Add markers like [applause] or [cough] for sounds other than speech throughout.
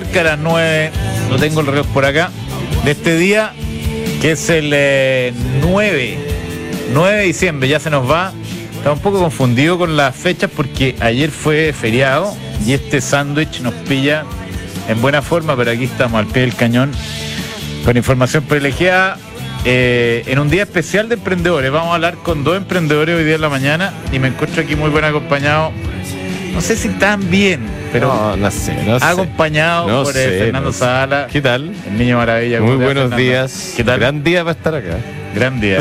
cerca de las 9, no tengo el reloj por acá, de este día, que es el eh, 9, 9 de diciembre, ya se nos va. Estaba un poco confundido con las fechas porque ayer fue feriado y este sándwich nos pilla en buena forma, pero aquí estamos al pie del cañón con información privilegiada. eh, en un día especial de emprendedores, vamos a hablar con dos emprendedores hoy día en la mañana y me encuentro aquí muy buen acompañado. No sé si tan bien, pero no, no sé, no acompañado por eh, sé, Fernando. Sala, ¿Qué tal? el niño maravilla. Muy ¿Cómo te va, buenos Fernando? días. ¿Qué tal? Gran día para estar acá. Gran día.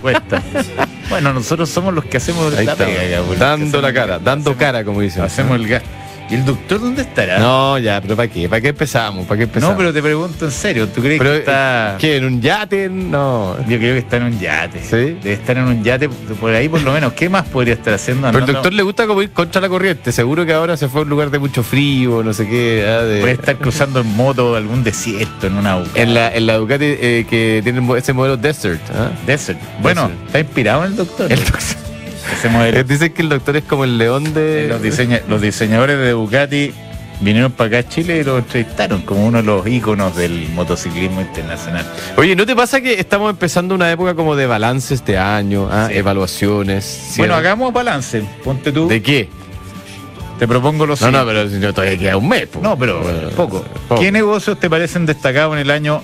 Cuesta. [laughs] bueno, nosotros somos los que hacemos Ahí la está. pega, ya, los que Dando la cara, dando hacemos- cara, como dicen. Hacemos el gasto. ¿Y el doctor dónde estará? No, ya, pero ¿para qué? ¿Para qué empezamos? ¿Para qué empezamos? No, pero te pregunto en serio, ¿tú crees Pero, que está.? ¿Qué? ¿En un yate? No. Yo creo que está en un yate. ¿Sí? Debe estar en un yate por ahí por lo menos. ¿Qué más podría estar haciendo? Pero Andando- doctor le gusta como ir contra la corriente. Seguro que ahora se fue a un lugar de mucho frío, no sé qué. ah, de- Puede estar cruzando en moto algún desierto en una en, la, en la Ducati eh, que tiene ese modelo Desert. ¿ah? Desert. Bueno, Desert. está inspirado en el doctor. El doctor- Ese modelo. Eh, Dicen que el doctor es como el león de. los, diseña- los diseñadores de Ducati vinieron para acá a Chile y lo entrevistaron como uno de los íconos del motociclismo internacional. Oye, ¿no te pasa que estamos empezando una época como de balance este año? ah? Sí. Evaluaciones. Bueno, hagamos balance. Ponte tú. ¿De qué? Te propongo lo No, siguiente. no, pero si no, todavía queda un mes. po. No, pero Bueno, poco. poco. ¿Qué negocios te parecen destacados en el año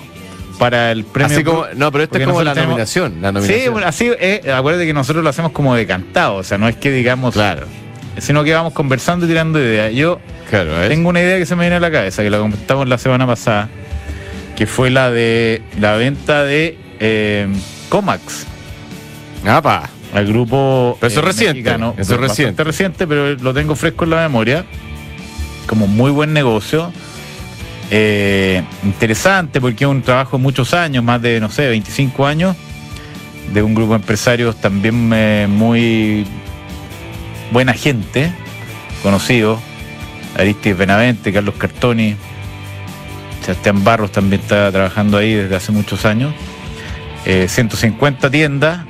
para el premio? Así como, no, pero esto Porque es como la tenemos- nominación, la Sí, nominación. bueno, así, eh, acuérdate que nosotros lo hacemos como decantado, o sea, no es que digamos, Claro. sino que vamos conversando y tirando ideas. Yo Claro, tengo una idea que se me viene a la cabeza, que la comentamos la semana pasada, que fue la de la venta de eh, Comax Apa. al grupo Pero eso es eh, reciente, mexicano. eso es reciente. reciente, pero lo tengo fresco en la memoria. Como muy buen negocio. Eh, interesante porque es un trabajo de muchos años, más de, no sé, 25 años, de un grupo de empresarios también eh, muy buena gente, conocido, Aristides Benavente, Carlos Cartoni, Sebastián Barros también está trabajando ahí desde hace muchos años. Eh, 150 tiendas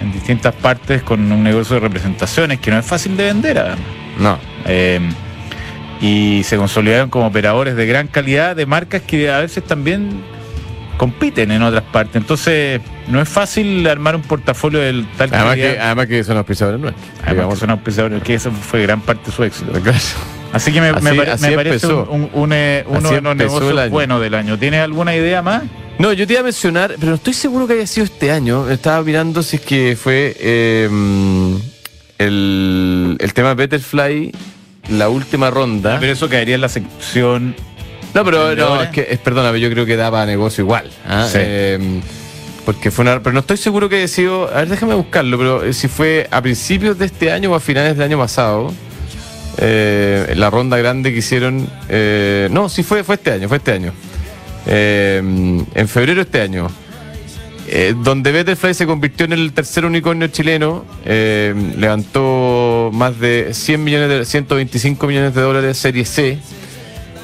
en distintas partes con un negocio de representaciones que no es fácil de vender además. No. Y se consolidaron como operadores de gran calidad de marcas que a veces también compiten en otras partes. Entonces, no es fácil armar un portafolio del tal Además calidad. que, además que son auspiciadores nuestros. Además que digamos. son auspiciadores, que eso fue gran parte de su éxito. [laughs] Claro. Así que me, me Así- pare- así me parece un, un- un, eh, uno de los negocios buenos del año. ¿Tienes alguna idea más? No, yo te iba a mencionar, pero no estoy seguro que haya sido este año. Estaba mirando si es que fue eh, el, el tema Betterfly, la última ronda. Pero eso caería en la sección. No, pero es que, es, perdóname, yo creo que daba negocio igual. ¿ah? Sí. Eh, porque fue una. Pero no estoy seguro que sido. A ver, déjame buscarlo, pero eh, si fue a principios de este año o a finales del año pasado. eh, la ronda grande que hicieron. eh, no, sí fue, fue este año, fue este año. Eh, en febrero de este año. donde Betterfly se convirtió en el tercer unicornio chileno, eh, más de 100 millones de, 125 millones de dólares serie C.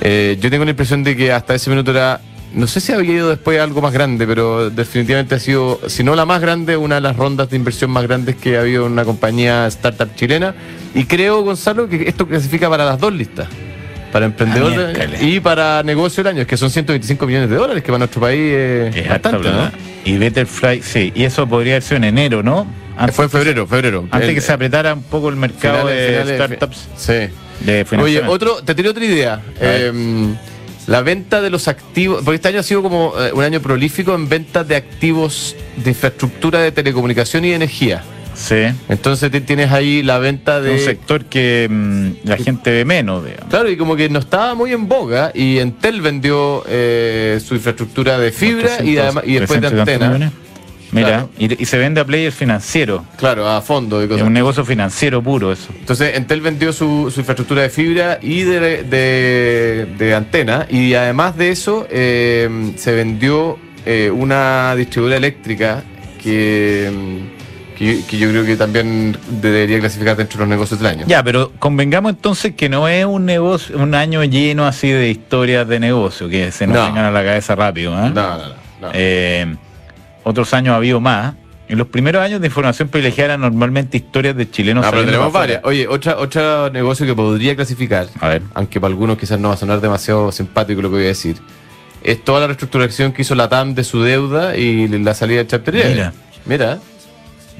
Eh, yo tengo la impresión de que hasta ese minuto era, no sé si había ido después algo más grande, pero definitivamente ha sido, si no la más grande, una de las rondas de inversión más grandes que ha habido en una compañía startup chilena. Y creo, Gonzalo, que esto clasifica para las dos listas. Para emprendedor Ah, y para negocio del año, que son 125 millones de dólares, que para nuestro país Es bastante, harta. ¿no? Y Betterfly, sí. Y eso podría haber sido en enero, ¿no? Antes, Fue en febrero, febrero. antes El- que se apretara un poco el mercado finales- de finales- startups. Sí. De Oye, otro, te tiré otra idea. Eh, la venta de los activos, porque este año ha sido como eh, un año prolífico en ventas de activos de infraestructura de telecomunicación y de energía. Sí. Entonces tienes ahí la venta un de... sector que mm, la gente ve menos, digamos. Claro, y como que no estaba muy en boga y Entel vendió eh, su infraestructura de fibra y, 400, además, y después de 300 y tantos antena. Mira, Claro. y, y se vende a players financiero. Claro, a fondo y Es un negocio financiero puro eso. Entonces, Entel vendió su, su infraestructura de fibra y de, de- de antena. Y además de eso, eh, se vendió eh, una distribuidora eléctrica que, que, yo- que yo creo que también debería clasificar dentro de los negocios del año. Ya, pero convengamos entonces que no es un negocio, un año lleno así de historias de negocio que se nos No. vengan a la cabeza rápido. ¿eh? No, no, no. no. Otros años ha habido más. En los primeros años de información privilegiada eran normalmente historias de chilenos. Ah, pero tenemos varias. Oye, otra, otro negocio que podría clasificar, A ver. aunque para algunos quizás no va a sonar demasiado simpático lo que voy a decir, es toda la reestructuración que hizo la TAM de su deuda y la salida de Chapter 10. Mira. Mira,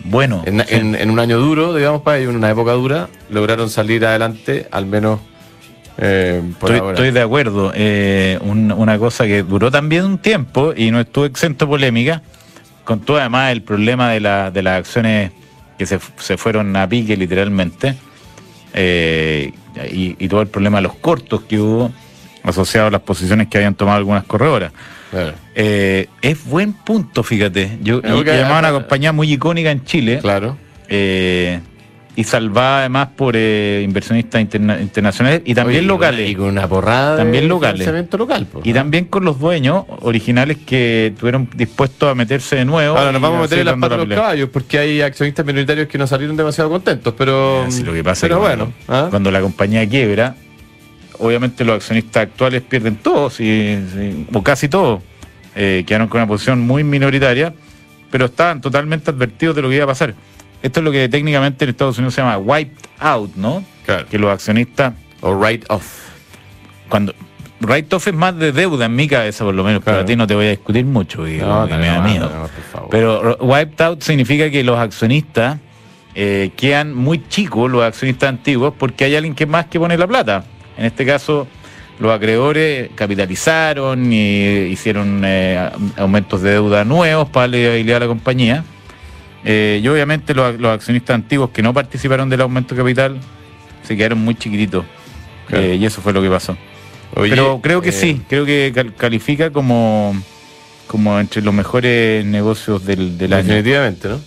Bueno, en, sí. en- en un año duro, digamos, para ellos, en una época dura, lograron salir adelante, al menos eh, por estoy, ahora. estoy de acuerdo. Eh, un- una cosa que duró también un tiempo y no estuvo exento polémica, con todo además el problema de, la- de las acciones que se, se fueron a pique literalmente, eh, y, y todo el problema de los cortos que hubo asociados a las posiciones que habían tomado algunas corredoras. Claro. Eh, es buen punto, fíjate. Yo, Creo y, que- y además una compañía muy icónica en Chile. Claro. eh, y salvada además por eh, inversionistas interna- internacionales y también Oye, y locales. Y con una porrada También de locales. financiamiento local. Y ¿no? también con los dueños originales que estuvieron dispuestos a meterse de nuevo. Ahora nos y vamos a meter en las patas de los caballos porque hay accionistas minoritarios que no salieron demasiado contentos, pero. Así lo que pasa pero es que bueno. cuando, ¿ah? cuando la compañía quiebra, obviamente los accionistas actuales pierden todo, sí, sí, o casi todo. Eh, quedaron con una posición muy minoritaria, pero estaban totalmente advertidos de lo que iba a pasar. Esto es lo que técnicamente en Estados Unidos se llama wiped out, ¿no? Claro. Que los accionistas, O write off. cuando write-off es más de deuda en mi cabeza, por lo menos, pero a ti no te voy a discutir mucho, y me da miedo. no, por favor. Pero ro- wiped out significa que los accionistas eh, quedan muy chicos, los accionistas antiguos, porque hay alguien que más que pone la plata. En este caso, los acreedores capitalizaron y hicieron eh, aumentos de deuda nuevos para darle viabilidad a la compañía. Eh, y obviamente los, los accionistas antiguos que no participaron del aumento de capital se quedaron muy chiquititos. Claro. Eh, y eso fue lo que pasó. Oye, Pero creo que eh, sí, creo que cal- califica como, como entre los mejores negocios del, del año. Definitivamente, ¿no?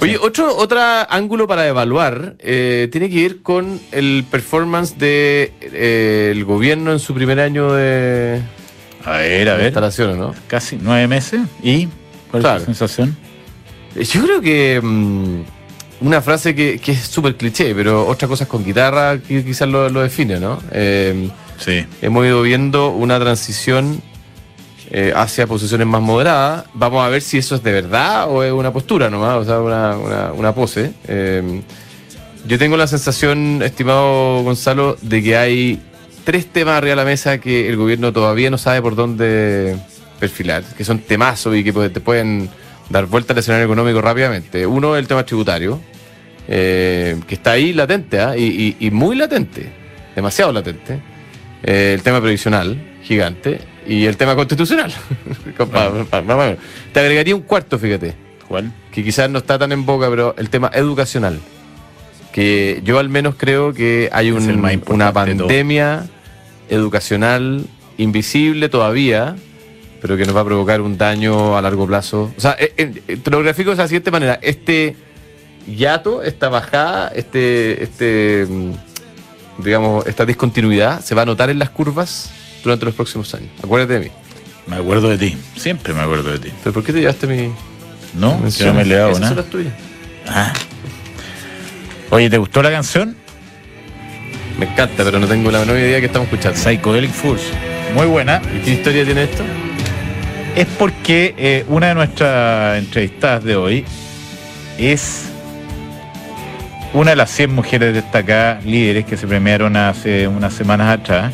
Oye, otro otro ángulo para evaluar eh, tiene que ir con el performance de eh, el gobierno en su primer año de, A ver, a de ver. instalaciones, ¿no? Casi nueve meses. ¿Y cuál Claro. es tu sensación? Yo creo que mm, una frase que, que es súper cliché, pero otra cosa es con guitarra que quizás lo, lo define, ¿no? Eh, Sí. hemos ido viendo una transición eh, hacia posiciones más moderadas. Vamos a ver si eso es de verdad o es una postura nomás, o sea, una, una, una pose. Eh, yo tengo la sensación, estimado Gonzalo, de que hay tres temas arriba de la mesa que el gobierno todavía no sabe por dónde perfilar, que son temazos y que pues, te pueden dar vuelta al escenario económico rápidamente. Uno es el tema tributario, eh, que está ahí latente, ¿ah? y, y- y muy latente, demasiado latente. Eh, el tema previsional, gigante, y el tema constitucional. [laughs] Te agregaría un cuarto, fíjate, ¿Cuál? que quizás no está tan en boca, pero el tema educacional. Que yo al menos creo que hay un- una pandemia educacional invisible todavía, pero que nos va a provocar un daño a largo plazo. O sea, eh, eh, te lo grafico de la siguiente manera. Este hiato, esta bajada, este, este, mm, digamos, esta discontinuidad se va a notar en las curvas durante los próximos años. Acuérdate de mí. Me acuerdo de ti. Siempre me acuerdo de ti. ¿Pero por qué te llevaste mi ¿No? Mención? no me he son nada. las tuyas. Ah. Oye, ¿te gustó la canción? Me encanta, pero no tengo la menor idea que estamos escuchando. Psychedelic Fools. Muy buena. ¿Y qué historia tiene esto? Es porque eh, una de nuestras entrevistadas de hoy es una de las 100 mujeres destacadas líderes que se premiaron hace unas semanas atrás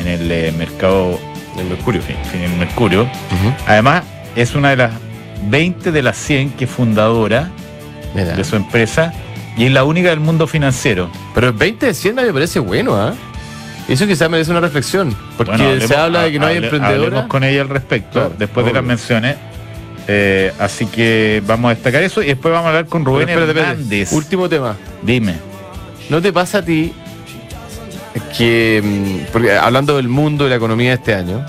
en el eh, mercado El Mercurio. en el Mercurio. Además, es una de las 20 de las 100 que es fundadora Mira. de su empresa y es la única del mundo financiero. Pero el 20 de 100 me parece bueno, ¿ah? Eso quizás merece una reflexión. Porque Bueno, se habla de que no hay emprendedores. Con ella al respecto, Claro, después de las menciones. Eh, así que vamos a destacar eso y después vamos a hablar con Rubén Pero espérate, espérate. Hernández. Último tema. Dime. ¿No te pasa a ti que, mm, porque hablando del mundo y la economía de este año,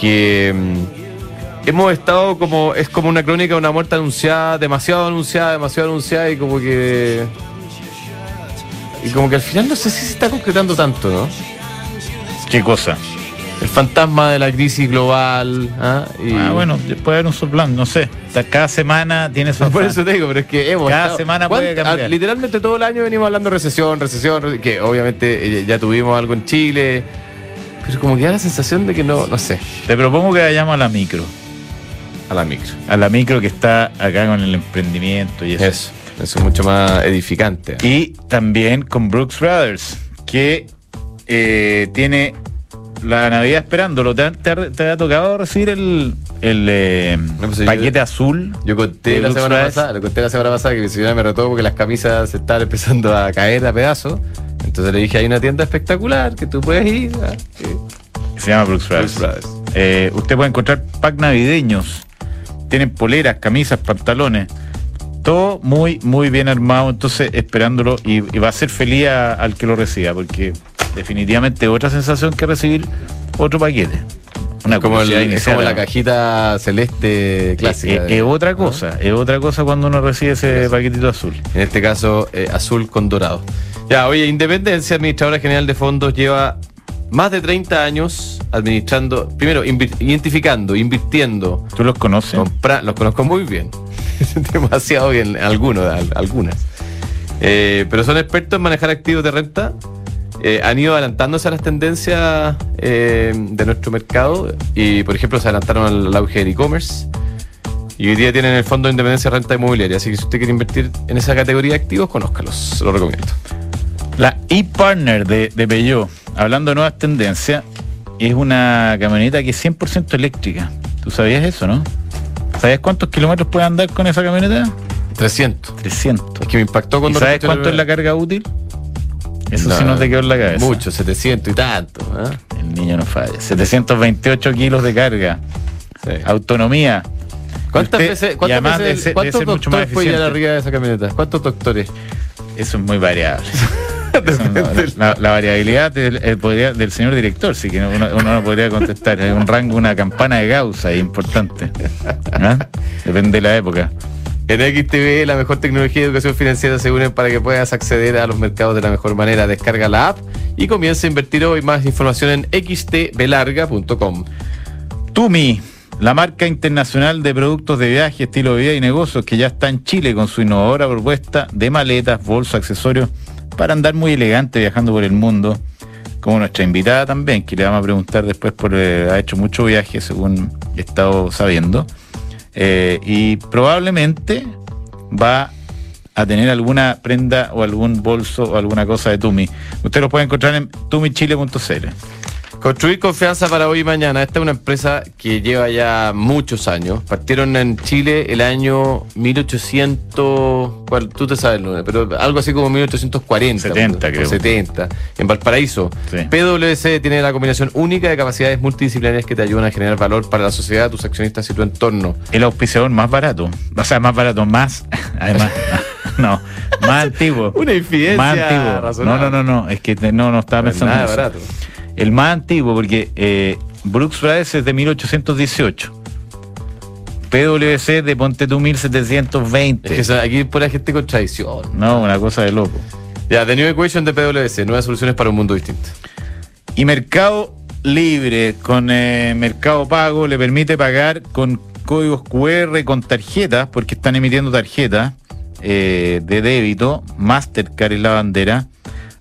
que mm, hemos estado como, es como una crónica de una muerte anunciada, demasiado anunciada, demasiado anunciada y como que... Y como que al final no sé si se está concretando tanto, ¿no? ¿Qué cosa? El fantasma de la crisis global. ¿ah? Y- Ah, bueno, puede haber un soplan, no sé. O sea, Cada semana tiene su [laughs] Por eso te digo, pero es que hemos Cada estado- semana puede ¿cuánto- cambiar. ah, Literalmente todo el año venimos hablando de recesión, recesión, re- que obviamente eh, ya tuvimos algo en Chile, pero como que da la sensación de que no, no sé. Te propongo que vayamos a la micro. a la micro. A la micro que está acá con el emprendimiento y eso. Eso, eso es mucho más edificante. Y también con Brooks Brothers, que eh, tiene la Navidad esperándolo. ¿Te, te ha- te ha tocado recibir el, el eh, No, pues, yo- paquete azul? Yo conté la Brooks semana Brothers? pasada, lo conté la semana pasada que mi señora me retó porque las camisas se estaban empezando a caer a pedazos. Entonces le dije, hay una tienda espectacular que tú puedes ir. ah, Se llama Brooks Brothers. Brooks Brothers. Eh, usted puede encontrar pack navideños. Tienen poleras, camisas, pantalones. Todo muy, muy bien armado. Entonces, esperándolo. Y, y va a ser feliz a- al que lo reciba. Porque definitivamente otra sensación que recibir otro paquete. Una como, el- inicial, como la cajita celeste clásica. Es, de- es otra ¿no? cosa, es otra cosa cuando uno recibe ese paquetito azul. En este caso, eh, azul con dorado. Ya, oye, Independencia, administradora general de fondos, lleva más de 30 años administrando, primero, identificando, invirtiendo, ¿Tú los conoces? compra- los conozco muy bien. [laughs] Demasiado bien, algunos, al- algunas. Eh, pero son expertos en manejar activos de renta. Eh, han ido adelantándose a las tendencias eh, de nuestro mercado y, por ejemplo, se adelantaron al, auge del e-commerce. Y hoy día tienen el Fondo de Independencia de Renta Inmobiliaria. Así que si usted quiere invertir en esa categoría de activos, conózcalos. Lo recomiendo. La e-Partner de, de Peugeot, hablando de nuevas tendencias, es una camioneta que es 100% eléctrica. ¿Tú sabías eso, no? ¿Sabías cuántos kilómetros puede andar con esa camioneta? 300. 300. Es que me impactó ¿Y cuando... sabes cuánto es la carga útil? Eso sí No, no te quedó en la cabeza. Mucho, 700 y tanto. ¿ah? El niño no falla. 728 kilos de carga. Sí. Autonomía. ¿Cuántas Usted- veces, cuántas veces- ser- cuántos doctores llevar eficiente. arriba de esa camioneta? ¿Cuántos doctores? Eso es muy variable. [laughs] [laughs] La, la variabilidad del, el podría- del señor director, sí que uno, uno no podría contestar. Hay un rango, una campana de Gauss ahí importante. ¿Ah? Depende de la época. En XTV, la mejor tecnología de educación financiera se unen para que puedas acceder a los mercados de la mejor manera. Descarga la app y comienza a invertir hoy. Más información en xtbelarga.com. Tumi, la marca internacional de productos de viaje, estilo de vida y negocios que ya está en Chile con su innovadora propuesta de maletas, bolsos, accesorios para andar muy elegante viajando por el mundo. Como nuestra invitada también, que le vamos a preguntar después por eh, ha hecho mucho viaje según he estado sabiendo. Eh, y probablemente va a tener alguna prenda o algún bolso o alguna cosa de Tumi. Usted lo puede encontrar en tumichile.cl. Construir confianza para hoy y mañana. Esta es una empresa que lleva ya muchos años. Partieron en Chile el año 1800, ¿cuál? tú te sabes, Luna, pero algo así como 1840. 70 o creo. 70, en Valparaíso. Sí. PwC tiene la combinación única de capacidades multidisciplinarias que te ayudan a generar valor para la sociedad, tus accionistas y tu entorno. el auspiciador más barato. O sea, más barato, más. [laughs] Además, no, más antiguo. [laughs] Una infidencia Más antiguo. No, razonable. no, no, no. Es que no, no estaba No es pensando. nada en eso. barato. El más antiguo, porque eh, Brooks Brothers es de 1818. PwC de Ponte tú 1720. Es que esa- aquí hay pura gente con tradición. No, una cosa de loco. Ya, The New Equation de PwC, nuevas soluciones para un mundo distinto. Y Mercado Libre con eh, Mercado Pago le permite pagar con códigos QR, con tarjetas, porque están emitiendo tarjetas eh, de débito. Mastercard es la bandera.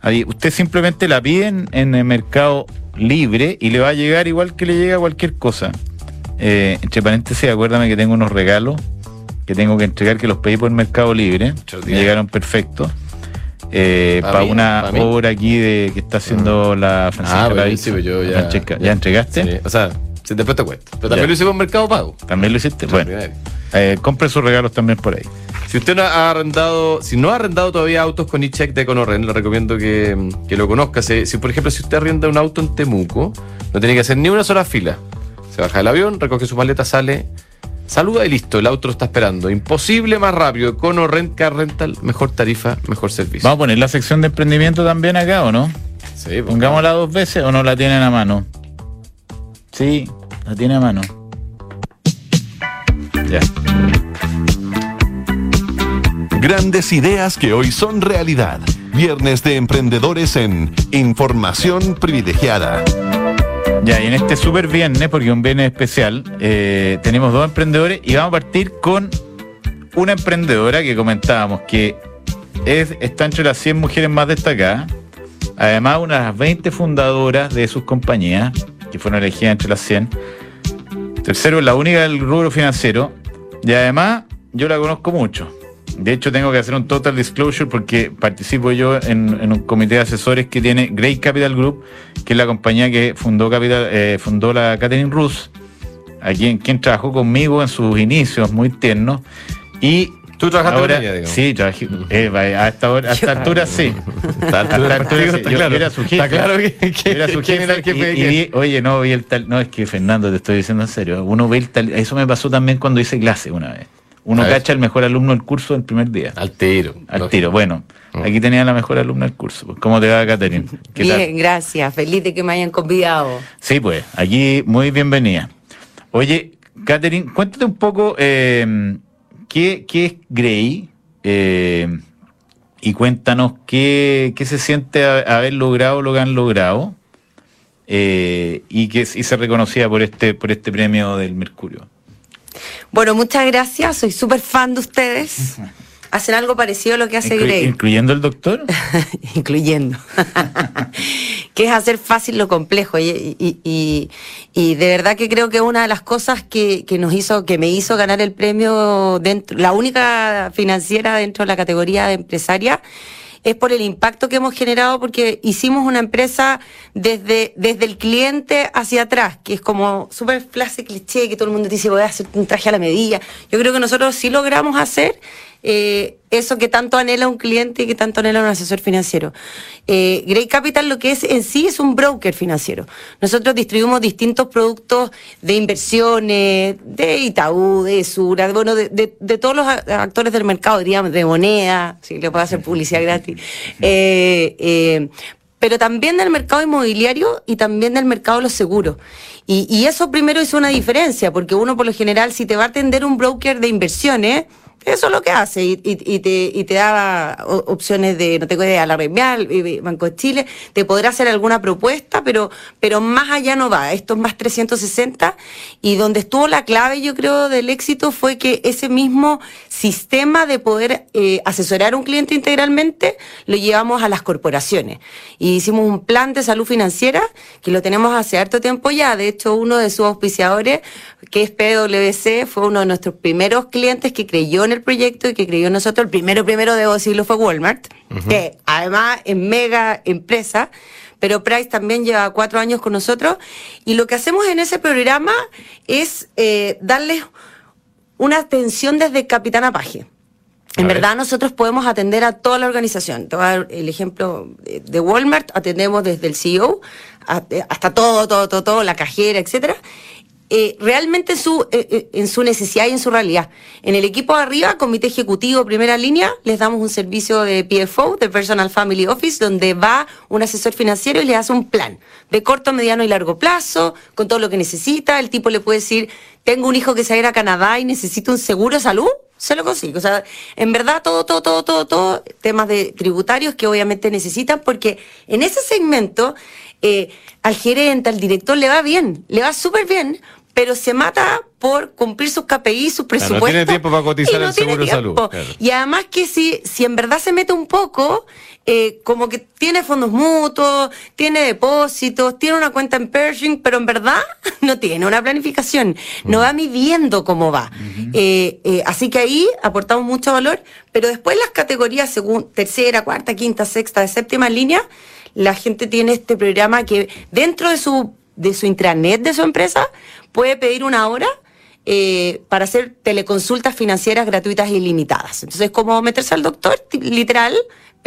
Ahí, usted simplemente la pide en, en el Mercado Libre y le va a llegar igual que le llega cualquier cosa. Eh, entre paréntesis, acuérdame que tengo unos regalos que tengo que entregar que los pedí por Mercado Libre. Me llegaron perfectos. Eh, ¿Pa para mí? una obra aquí de que está haciendo la Francisca Ah, sí, pues yo ya- Francesca, ¿ya, ya. entregaste? Sí, o sea, si después te cuento. Pero también Ya. lo hice con Mercado Pago. ¿También lo hiciste? Bueno, eh, compre sus regalos también por ahí. Si usted no ha arrendado, si no ha arrendado todavía autos con e-check de Econorren, le recomiendo que, que lo conozca. Si, si, por ejemplo, si usted arrenda un auto en Temuco, no tiene que hacer ni una sola fila. Se baja del avión, recoge su maleta, sale, saluda y listo, el auto lo está esperando. Imposible más rápido. Econorrent Car Rental, mejor tarifa, mejor servicio. Vamos a poner la sección de emprendimiento también acá, ¿o no? Sí, pues, Pongámosla dos veces o no la tienen a mano. Sí, la tiene a mano. Ya. Grandes ideas que hoy son realidad. Viernes de emprendedores en Información Privilegiada. Ya, y en este super viernes, porque un viernes especial, eh, tenemos dos emprendedores y vamos a partir con una emprendedora que comentábamos que es, está entre las 100 mujeres más destacadas, además una de las 20 fundadoras de sus compañías, que fueron elegidas entre las 100. Tercero, la única del rubro financiero. Y además, yo la conozco mucho. De hecho, tengo que hacer un total disclosure porque participo yo en, un comité de asesores que tiene Great Capital Group, que es la compañía que fundó, Capital, eh, fundó la Catherine Rus, quien trabajó conmigo en sus inicios muy tiernos. Y ¿Tú trabajaste ahora, con ella, digamos? Sí, trabajé. eh, vaya, a esta, hora- a esta altura sí. Está, A esta altura sí. está Yo- claro. yo era su jefe. Está claro que, que- era su quién era jefe el jefe y- y quién. vi- oye, no, vi el tal. No, es que Fernando, te estoy diciendo en serio. Uno ve el tal. Eso me pasó también cuando hice clase una vez. Uno A ver. cacha el mejor alumno del curso el primer día. Al tiro. Al lógico. tiro. Bueno, Mm. aquí tenía la mejor alumna del curso. ¿Cómo te va, Catherine? ¿Qué tal? Bien, gracias. Feliz de que me hayan convidado. Sí, pues, aquí muy bienvenida. Oye, Catherine, cuéntate un poco eh, qué, qué es Grey eh, y cuéntanos qué, qué se siente haber logrado lo que han logrado eh, y que y ser reconocida por este, por este premio del Mercurio. Bueno, muchas gracias. Soy súper fan de ustedes. Hacen algo parecido a lo que hace Inclu- Grey. ¿Incluyendo el doctor? [laughs] incluyendo, [laughs] que es hacer fácil lo complejo. Y, y- y- y de verdad que creo que una de las cosas que, que nos hizo, que me hizo ganar el premio dentro, la única financiera dentro de la categoría de empresaria, es por el impacto que hemos generado porque hicimos una empresa desde, desde el cliente hacia atrás, que es como súper frase cliché, que todo el mundo te dice voy a hacer un traje a la medida. Yo creo que nosotros sí logramos hacer eh, eso que tanto anhela un cliente y que tanto anhela un asesor financiero. Eh, Grey Capital lo que es en sí es un broker financiero. Nosotros distribuimos distintos productos de inversiones, de Itaú, de Sura, bueno, de, de- de todos los actores del mercado, diríamos, de moneda, si le puedo hacer publicidad gratis. Eh, eh, pero también del mercado inmobiliario y también del mercado de los seguros. Y, y eso primero es una diferencia, porque uno por lo general, si te va a atender un broker de inversiones, eso es lo que hace y, te, y te da opciones de, no tengo idea, la Remial, eh, Banco de Chile, te podrá hacer alguna propuesta, pero, pero más allá no va. Esto es más 360 y donde estuvo la clave, yo creo, del éxito fue que ese mismo sistema de poder eh, asesorar a un cliente integralmente lo llevamos a las corporaciones. Y hicimos un plan de salud financiera que lo tenemos hace harto tiempo ya. De hecho, uno de sus auspiciadores, que es PwC, fue uno de nuestros primeros clientes que creyó en el proyecto y que creyó en nosotros. El primero, primero, debo decirlo, fue Walmart, que además es mega empresa. Pero Price también lleva cuatro años con nosotros. Y lo que hacemos en ese programa es eh, darles una atención desde Capitana Paje. En A ver. verdad nosotros podemos atender a toda la organización. Te voy a dar el ejemplo de Walmart, atendemos desde el CEO hasta todo, todo, todo, todo, la cajera, etcétera. Eh, realmente en su, eh, eh, en su necesidad y en su realidad. En el equipo de arriba, comité ejecutivo, primera línea, les damos un servicio de PFO, de Personal Family Office, donde va un asesor financiero y le hace un plan de corto, mediano y largo plazo, con todo lo que necesita. El tipo le puede decir, tengo un hijo que se va a ir a Canadá y necesita un seguro de salud, se lo consigo. O sea, en verdad todo, todo, todo, todo, todo, temas de tributarios que obviamente necesitan, porque en ese segmento eh, al gerente, al director le va bien, le va súper bien, pero se mata por cumplir sus KPI, sus no presupuestos. tiene tiempo para cotizar no el seguro de salud, claro. Y además que si, si en verdad se mete un poco, eh, como que tiene fondos mutuos, tiene depósitos, tiene una cuenta en Pershing, pero en verdad [laughs] no tiene una planificación, no va midiendo cómo va. Eh, eh, así que ahí aportamos mucho valor, pero después las categorías según tercera, cuarta, quinta, sexta, séptima línea, la gente tiene este programa que dentro de su, de su intranet de su empresa puede pedir una hora eh, para hacer teleconsultas financieras gratuitas e ilimitadas. Entonces, como meterse al doctor, literal,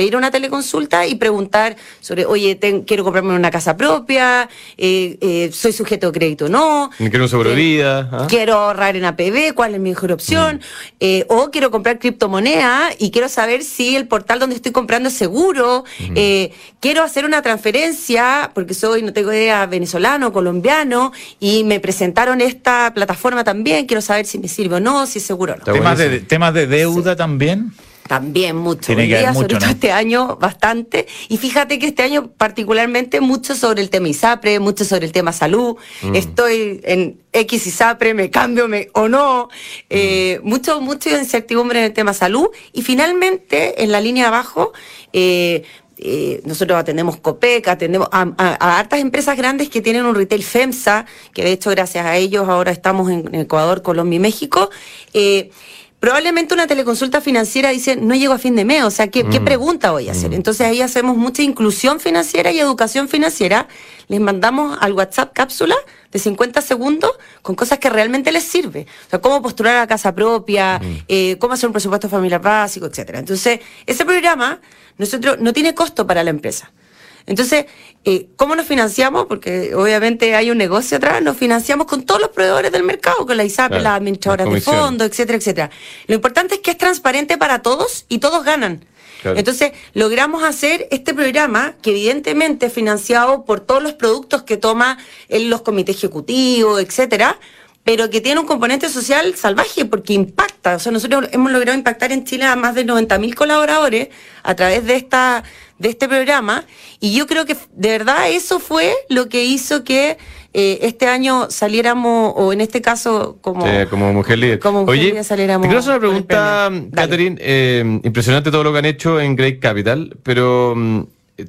pedir una teleconsulta y preguntar sobre, oye, ten- quiero comprarme una casa propia, eh, eh, soy sujeto de crédito o no. Quiero un seguro de Eh, vida. ¿ah? Quiero ahorrar en APB, cuál es mi mejor opción. Eh, o quiero comprar criptomoneda y quiero saber si el portal donde estoy comprando es seguro. Eh, quiero hacer una transferencia, porque soy, no tengo idea, venezolano, colombiano, y me presentaron esta plataforma también. Quiero saber si me sirve o no, si es seguro o no. Temas de, temas de deuda también. También mucho. Tiene que día, mucho, sobre todo este año, bastante. Y fíjate que este año particularmente mucho sobre el tema ISAPRE, mucho sobre el tema salud. Mm. Estoy en X ISAPRE, me cambio me, o no. Eh, Mm. mucho, mucho incertidumbre en el tema salud. Y finalmente, en la línea de abajo, eh, eh, nosotros atendemos Copeca, atendemos a, a- a hartas empresas grandes que tienen un retail FEMSA, que de hecho gracias a ellos ahora estamos en Ecuador, Colombia y México. Eh, Probablemente una teleconsulta financiera dice, no llego a fin de mes, o sea, ¿qué, Mm. qué pregunta voy a hacer? Entonces ahí hacemos mucha inclusión financiera y educación financiera. Les mandamos al WhatsApp cápsula de 50 segundos con cosas que realmente les sirve. O sea, cómo postular a casa propia, Mm. eh, cómo hacer un presupuesto familiar básico, etcétera. Entonces, ese programa nosotros no tiene costo para la empresa. Entonces, eh, ¿cómo nos financiamos? Porque obviamente hay un negocio atrás, nos financiamos con todos los proveedores del mercado, con la ISAP, Claro, las administradoras de fondos, etcétera, etcétera. Lo importante es que es transparente para todos y todos ganan. Claro. Entonces, logramos hacer este programa que evidentemente es financiado por todos los productos que toma en los comités ejecutivos, etcétera, pero que tiene un componente social salvaje porque impacta. O sea, nosotros hemos logrado impactar en Chile a más de 90.000 colaboradores a través de esta de este programa y yo creo que de verdad eso fue lo que hizo que eh, este año saliéramos o en este caso como Sí, como mujer líder. como mujer Oye, líder saliéramos te quiero hacer una pregunta. Catherine. eh, impresionante todo lo que han hecho en Great Capital, pero mm,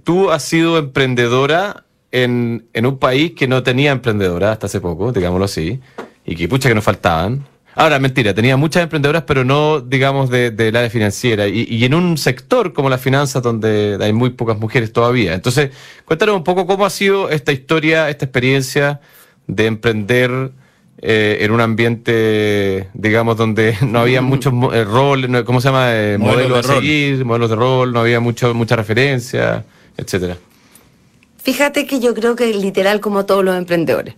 tú has sido emprendedora en, en un país que no tenía emprendedora hasta hace poco, digámoslo así, y que pucha que nos faltaban. Ahora, mentira, tenía muchas emprendedoras, pero no, digamos, de- del área financiera. Y, y en un sector como las finanzas, donde hay muy pocas mujeres todavía. Entonces, cuéntanos un poco cómo ha sido esta historia, esta experiencia de emprender eh, en un ambiente, digamos, donde no había muchos mo- eh, roles, no- ¿cómo se llama? Eh, Modelos modelos de a rol. seguir, modelos de rol, no había mucho, mucha referencia, etcétera. Fíjate que yo creo que literal como todos los emprendedores.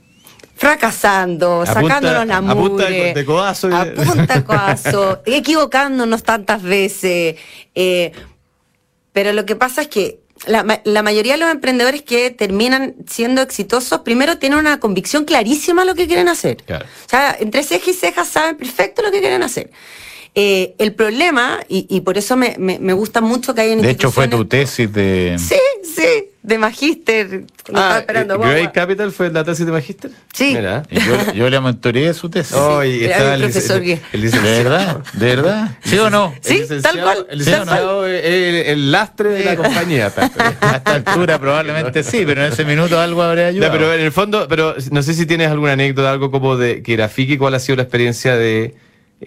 Fracasando, A sacándonos la a punta de mugre, co- de codazo y a punta codazo, [laughs] equivocándonos tantas veces. eh, pero lo que pasa es que la, la mayoría de los emprendedores que terminan siendo exitosos, primero tienen una convicción clarísima de lo que quieren hacer. Claro. O sea, entre ceja y ceja saben perfecto lo que quieren hacer. Eh, el problema, y, y por eso me, me- me gusta mucho que hayan De hecho, fue tu tesis de. Sí, sí, de magíster. Lo estaba esperando. eh. Great Capital fue la tesis de Magíster. Sí. Mira. [laughs] y Yo, yo le mentoreé su tesis. Oye, era estaba el, profesor que- el ¿De verdad? ¿De verdad? [laughs] ¿Sí o no? Sí, El licenciado- tal cual, El licenciado es el, el lastre de la compañía. [laughs] A esta altura probablemente sí, pero en ese minuto algo habría ayudado. pero en el fondo, pero no sé si tienes alguna anécdota, algo como de que grafique cuál ha sido la experiencia de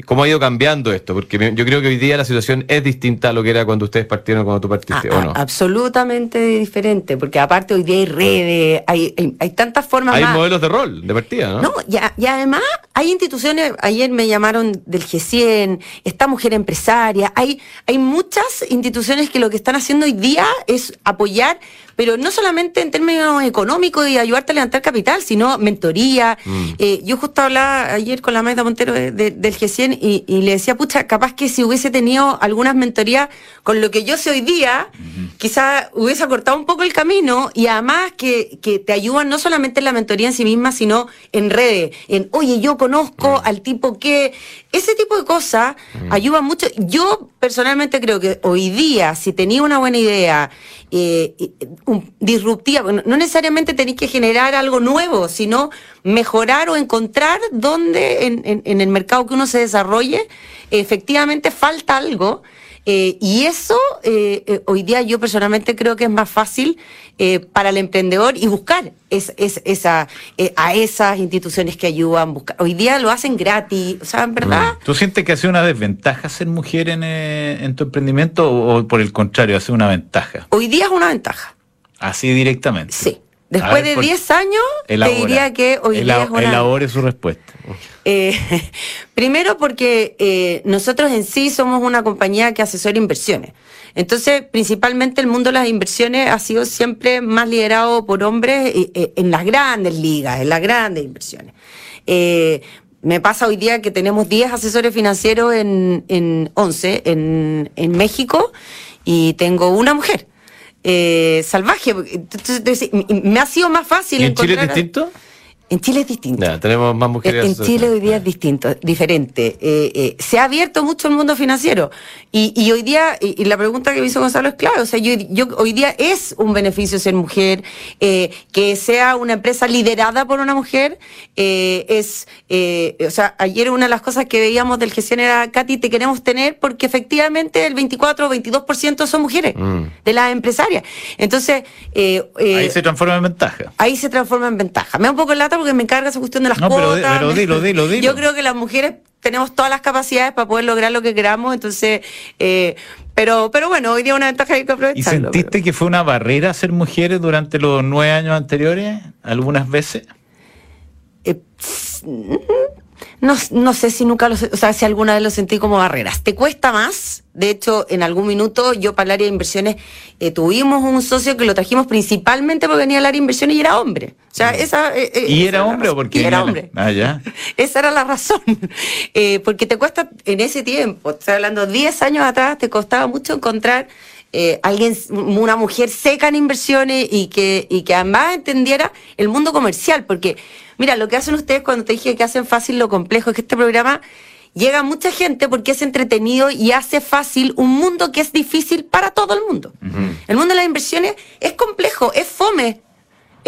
cómo ha ido cambiando esto, porque yo creo que hoy día la situación es distinta a lo que era cuando ustedes partieron, cuando tú partiste, ¿o no? absolutamente diferente, porque aparte hoy día hay redes, hay, hay, hay tantas formas Hay más. modelos de rol, de partida, ¿no? No, y, a- y además hay instituciones, ayer me llamaron del G100, esta mujer empresaria, hay, hay muchas instituciones que lo que están haciendo hoy día es apoyar, pero no solamente en términos económicos y ayudarte a levantar capital, sino mentoría. Mm. Eh, yo justo hablaba ayer con la Maida Montero de- de- del G100 y, y le decía, pucha, capaz que si hubiese tenido algunas mentorías con lo que yo sé hoy día, quizá hubiese acortado un poco el camino y además que, que te ayudan no solamente en la mentoría en sí misma, sino en redes, en, oye, yo conozco al tipo que... Ese tipo de cosas ayudan mucho. Yo personalmente creo que hoy día, si tenía una buena idea eh, un- disruptiva, no necesariamente tenéis que generar algo nuevo, sino mejorar o encontrar dónde en, en- en el mercado que uno se desarrolle, efectivamente falta algo. Eh, y eso eh, eh, hoy día yo personalmente creo que es más fácil para el emprendedor y buscar es, es- esa, a esas instituciones que ayudan. Buscar. Hoy día lo hacen gratis, o sea, en verdad. ¿Tú sientes que ha sido una desventaja ser mujer en, en tu emprendimiento o, o por el contrario, ha sido una ventaja? Hoy día es una ventaja. Así directamente. Sí. Después ver, de por- 10 años, elabora. te diría que hoy día es una... Elabore su respuesta. [laughs] Eh, primero porque eh, nosotros en sí somos una compañía que asesora inversiones. Entonces, principalmente el mundo de las inversiones ha sido siempre más liderado por hombres eh, eh, en las grandes ligas, en las grandes inversiones. Eh, me pasa hoy día que tenemos 10 asesores financieros en, en 11 en, en México y tengo una mujer. Eh, salvaje. Entonces, me ha sido más fácil ¿Y en Chile es encontrar- distinto? En Chile es distinto. Ya, tenemos más mujeres. En Chile hoy día es distinto, diferente. Eh, eh, se ha abierto mucho el mundo financiero. Y, y hoy día, y, y la pregunta que me hizo Gonzalo es claro, o sea, yo, yo hoy día es un beneficio ser mujer, eh, que sea una empresa liderada por una mujer, eh, es, eh, o sea, ayer una de las cosas que veíamos del GCN era, Katy, te queremos tener porque efectivamente el 24 o 22% son mujeres, Mm. de las empresarias. Entonces, eh, eh, Ahí se transforma en ventaja. ahí se transforma en ventaja. Me da un poco de porque me encarga esa cuestión de las No, pero cuotas. di- pero dilo, dilo, [laughs] dilo. Yo creo que las mujeres tenemos todas las capacidades para poder lograr lo que queramos, entonces, eh, pero, pero bueno, hoy día una ventaja hay que ¿Y aprovecharlo. sentiste pero- que fue una barrera ser mujeres durante los nueve años anteriores? Algunas veces. Eh, no, no sé si nunca lo, o sea, si alguna vez lo sentí como barreras. ¿Te cuesta más? De hecho, en algún minuto yo para el área de inversiones eh, tuvimos un socio que lo trajimos principalmente porque venía al área de inversiones y era hombre. O sea, esa, eh, eh, Mm. ¿Y esa era hombre o porque Y era hombre. Ah, ya. [laughs] Esa era la razón. [laughs] Eh, porque te cuesta, en ese tiempo, estoy hablando 10 años atrás, te costaba mucho encontrar eh, alguien, una mujer seca en inversiones y que, y que además entendiera el mundo comercial. Porque, mira, lo que hacen ustedes cuando te dije que hacen fácil lo complejo, es que este programa llega a mucha gente porque es entretenido y hace fácil un mundo que es difícil para todo el mundo. El mundo de las inversiones es complejo, es fome,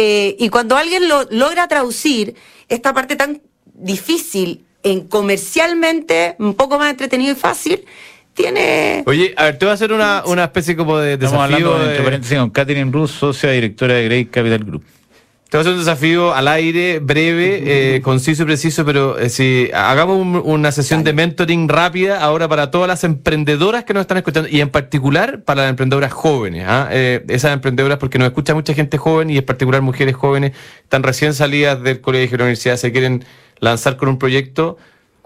eh, y cuando alguien lo logra traducir esta parte tan difícil en comercialmente un poco más entretenido y fácil, tiene... Oye, a ver, te voy a hacer una, una especie como de Estamos desafío. hablando, de- entre paréntesis, con Catherine Rus, socia directora de Great Capital Group. Te voy a hacer un desafío al aire, breve, eh, conciso y preciso, pero eh, si hagamos un- una sesión de mentoring rápida ahora para todas las emprendedoras que nos están escuchando y en particular para las emprendedoras jóvenes. ¿ah? Eh, esas emprendedoras, porque nos escucha mucha gente joven y en particular mujeres jóvenes, están recién salidas del colegio, de la universidad, se quieren lanzar con un proyecto.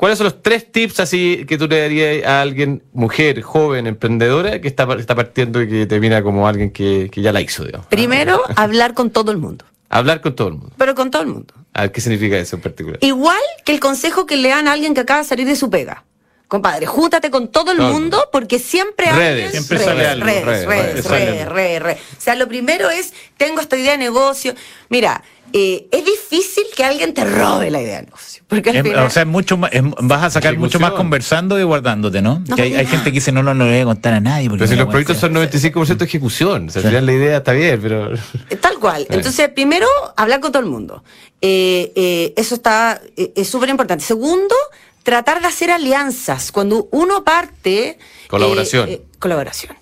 ¿Cuáles son los tres tips así que tú le darías a alguien, mujer, joven, emprendedora, que está, está partiendo y que te mira como alguien que, que ya la hizo, digamos? Primero, [laughs] hablar con todo el mundo, Hablar con todo el mundo. pero con todo el mundo. A ver, ¿qué significa eso en particular? Igual que el consejo que le dan a alguien que acaba de salir de su pega. Compadre, júntate con todo el Todo mundo porque siempre Redes, alguien- siempre redes, sale algo, redes, redes, redes, redes, algo. redes, redes. O sea, lo primero es, tengo esta idea de negocio. Mira, eh, es difícil que alguien te robe la idea de negocio. Porque al Es- final- o sea, es mucho más, es- vas a sacar mucho más conversando que guardándote, ¿no? No que hay, gente que dice, no, no, no le voy a contar a nadie. Porque Pero si los proyectos son vergüenza". 95% ejecución, o sea, al final la idea está bien, pero... Eh, Tal cual. Entonces, primero, hablar con todo el mundo. Eh, eh, eso está, eh, es súper importante. Segundo, tratar de hacer alianzas. Cuando uno parte... Colaboración. eh, eh, colaboración.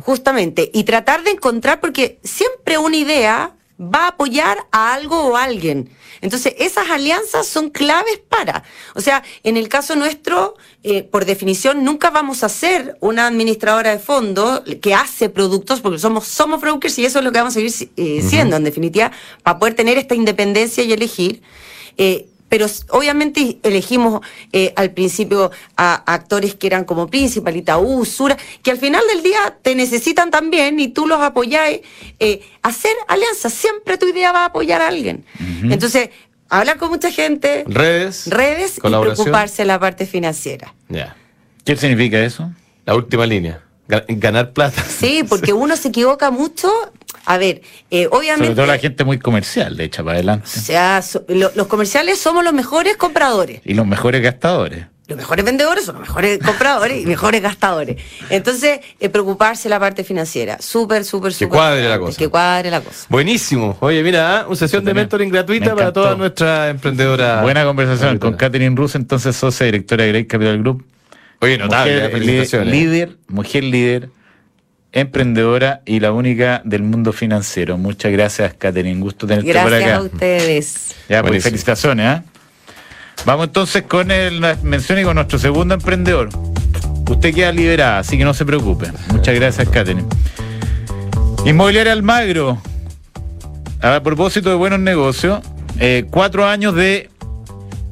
Justamente. Y tratar de encontrar, porque siempre una idea va a apoyar a algo o a alguien. Entonces, esas alianzas son claves para. O sea, en el caso nuestro, eh, por definición, nunca vamos a ser una administradora de fondos que hace productos, porque somos, somos brokers y eso es lo que vamos a seguir eh, siendo, en definitiva, para poder tener esta independencia y elegir. Eh, pero obviamente elegimos eh, al principio a, a actores que eran como Principal, Itaú, Sura, que al final del día te necesitan también y tú los apoyáis. Eh, hacer alianzas, siempre tu idea va a apoyar a alguien. Entonces, hablar con mucha gente, Redes. redes y preocuparse de la parte financiera. Ya. ¿Qué significa eso? La última línea. Ga- Ganar plata. Sí, porque uno se equivoca mucho. A ver, eh, obviamente... Sobre todo la gente muy comercial, de hecha para adelante. O sea, so- lo- los comerciales somos los mejores compradores. Y los mejores gastadores. Los mejores vendedores son los mejores compradores y mejores gastadores. Entonces, eh, preocuparse la parte financiera. Súper, súper, súper. cuadre la cosa. Que cuadre la cosa. Buenísimo. Oye, mira, ¿ah? una sesión de mentoring gratuita Me para encantó. toda nuestra emprendedora. Buena conversación con. Catherine Rus, entonces socia directora de Great Capital Group. Oye, notable, Mujer, eh, felicitaciones. li- líder, mujer líder, emprendedora y la única del mundo financiero. Muchas gracias, Catherine. Gusto tenerte por Gracias acá. a ustedes. Ya, pues felicitaciones, ¿ah? Vamos entonces con el, la mención y con nuestro segundo emprendedor. Usted queda liberada, así que no se preocupe. Muchas gracias, Catherine. Inmobiliaria Almagro. A propósito de buenos negocios, eh, cuatro años de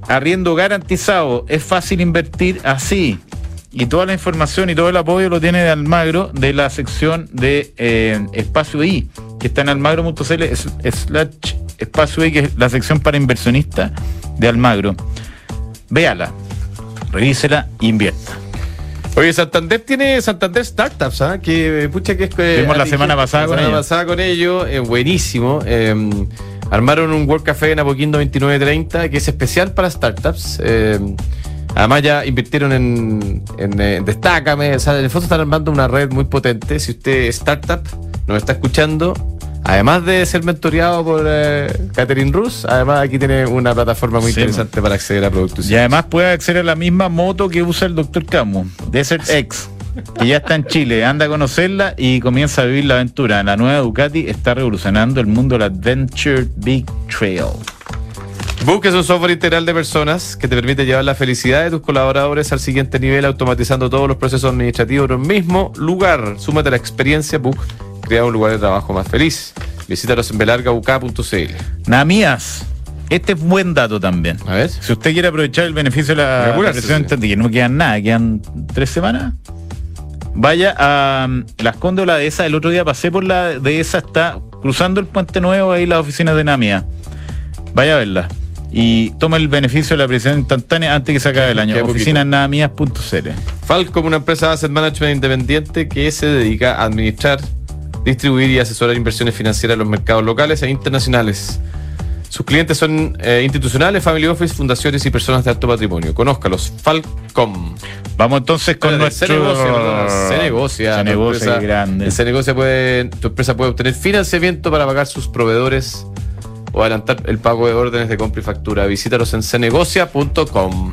arriendo garantizado. Es fácil invertir así. Y toda la información y todo el apoyo lo tiene de Almagro de la sección de eh, Espacio I, que está en almagro.cl slash Espacio I, que es la sección para inversionistas de Almagro. Véala, revísela e invierta. Oye, Santander tiene Santander Startups, ¿ah? que pucha que es que Vimos la semana pasada la con semana ellos. pasada con ellos, eh, buenísimo. eh, armaron un World Café en Apoquindo 2930 que es especial para startups. Eh, además ya invirtieron en, en eh, Destácame, o sea, en el fondo están armando una red muy potente. Si usted es startup, nos está escuchando, además de ser mentoreado por eh, Catherine Rus, además aquí tiene una plataforma muy Sí, interesante para acceder a productos. Y además puede acceder a la misma moto que usa el Dr. Camus, Desert X, que ya está en Chile. Anda a conocerla y comienza a vivir la aventura. La nueva Ducati está revolucionando el mundo del Adventure Big Trail. Book es un software integral de personas que te permite llevar la felicidad de tus colaboradores al siguiente nivel automatizando todos los procesos administrativos en un mismo lugar. Súmate a la experiencia Book, crea un lugar de trabajo más feliz. Visítalos en belargauk.cl. Namías. Este es buen dato también. A ver. Si usted quiere aprovechar el beneficio de la depresión, sí. que no quedan nada, quedan tres semanas. Vaya a um, las cóndolas de esa. El otro día pasé por la de esa, está cruzando el puente nuevo ahí las oficinas de Namia. Vaya a verla. Y toma el beneficio de la presión instantánea antes que se acabe el año. Queda poquito. Oficinas namias.cl. Falcom, una empresa de asset management independiente que se dedica a administrar, distribuir y asesorar inversiones financieras en los mercados locales e internacionales. Sus clientes son eh, institucionales, family office, fundaciones y personas de alto patrimonio. Conózcalos. Falcom. Vamos entonces con Con nuestro... Se negocia, se negocia. Se negocia, empresa- grande. Se negocia puede, tu empresa puede obtener financiamiento para pagar sus proveedores o adelantar el pago de órdenes de compra y factura. Visítalos en cenegocia.com.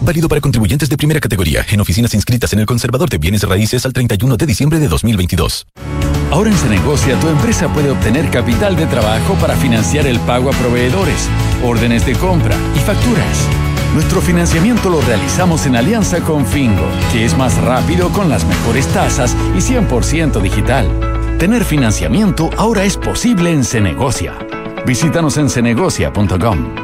Válido para contribuyentes de primera categoría en oficinas inscritas en el Conservador de Bienes Raíces al 31 de diciembre de 2022. Ahora en Cenegocia tu empresa puede obtener capital de trabajo para financiar el pago a proveedores, órdenes de compra y facturas. Nuestro financiamiento lo realizamos en alianza con Fingo, que es más rápido con las mejores tasas y 100% digital. Tener financiamiento ahora es posible en Cenegocia. Visítanos en cenegocia.com.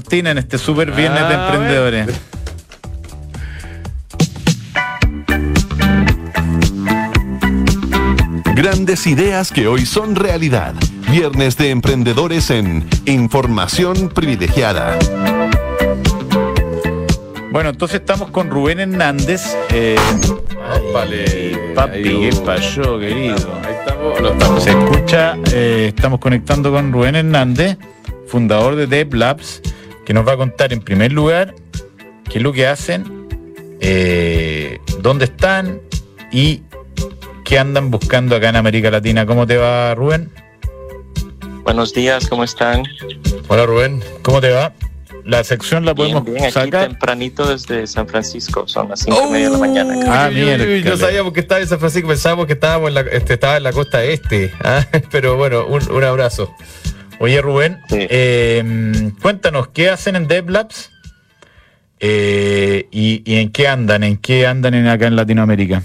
cortina en este super viernes de Ah, emprendedores. Grandes ideas que hoy son realidad. Viernes de emprendedores en Información Privilegiada. Bueno, entonces estamos con Rubén Hernández. Eh, Vale. papi, ¿qué pasó, querido? Ahí estamos. No estamos. Se escucha, eh, estamos conectando con Rubén Hernández, fundador de Dev Labs, que nos va a contar en primer lugar qué es lo que hacen, eh, dónde están y qué andan buscando acá en América Latina. ¿Cómo te va, Rubén? Buenos días, ¿cómo están? Hola Rubén. ¿Cómo te va? La sección la podemos bien, bien, aquí tempranito desde San Francisco, son las cinco y media de la mañana. acá. Ah, Uy, uy, uy, miércoles. No sabíamos que estaba en San Francisco, pensábamos que estábamos en la, este, estaba en la costa este. [laughs] ¿ah? Pero bueno, un, un abrazo. Oye, Rubén, Sí. eh, cuéntanos, ¿qué hacen en DevLabs? Eh, y, y en qué andan? ¿En qué andan en, acá en Latinoamérica?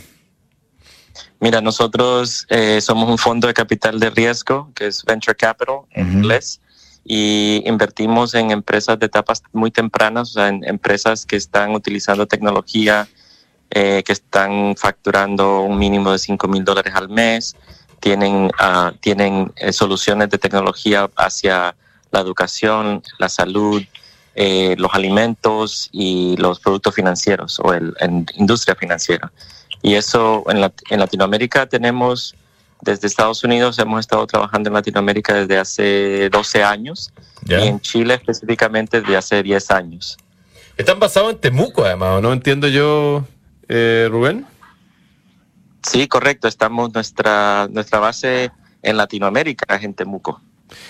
Mira, nosotros eh, somos un fondo de capital de riesgo, que es Venture Capital en inglés, y invertimos en empresas de etapas muy tempranas, o sea, en empresas que están utilizando tecnología, eh, que están facturando un mínimo de 5 mil dólares al mes, tienen, ah, tienen eh, soluciones de tecnología hacia la educación, la salud, eh, los alimentos y los productos financieros o el, en industria financiera. Y eso en, en Latinoamérica tenemos, desde Estados Unidos hemos estado trabajando en Latinoamérica desde hace 12 años y en Chile específicamente desde hace 10 años. Están basados en Temuco, además, ¿o ¿no? Entiendo yo, eh, Rubén. Sí, correcto, estamos nuestra, nuestra base en Latinoamérica en Temuco.